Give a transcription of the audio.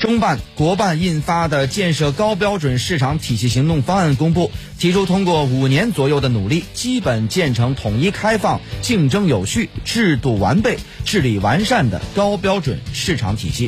中办国办印发的建设高标准市场体系行动方案公布提出通过五年左右的努力基本建成统一开放竞争有序制度完备治理完善的高标准市场体系。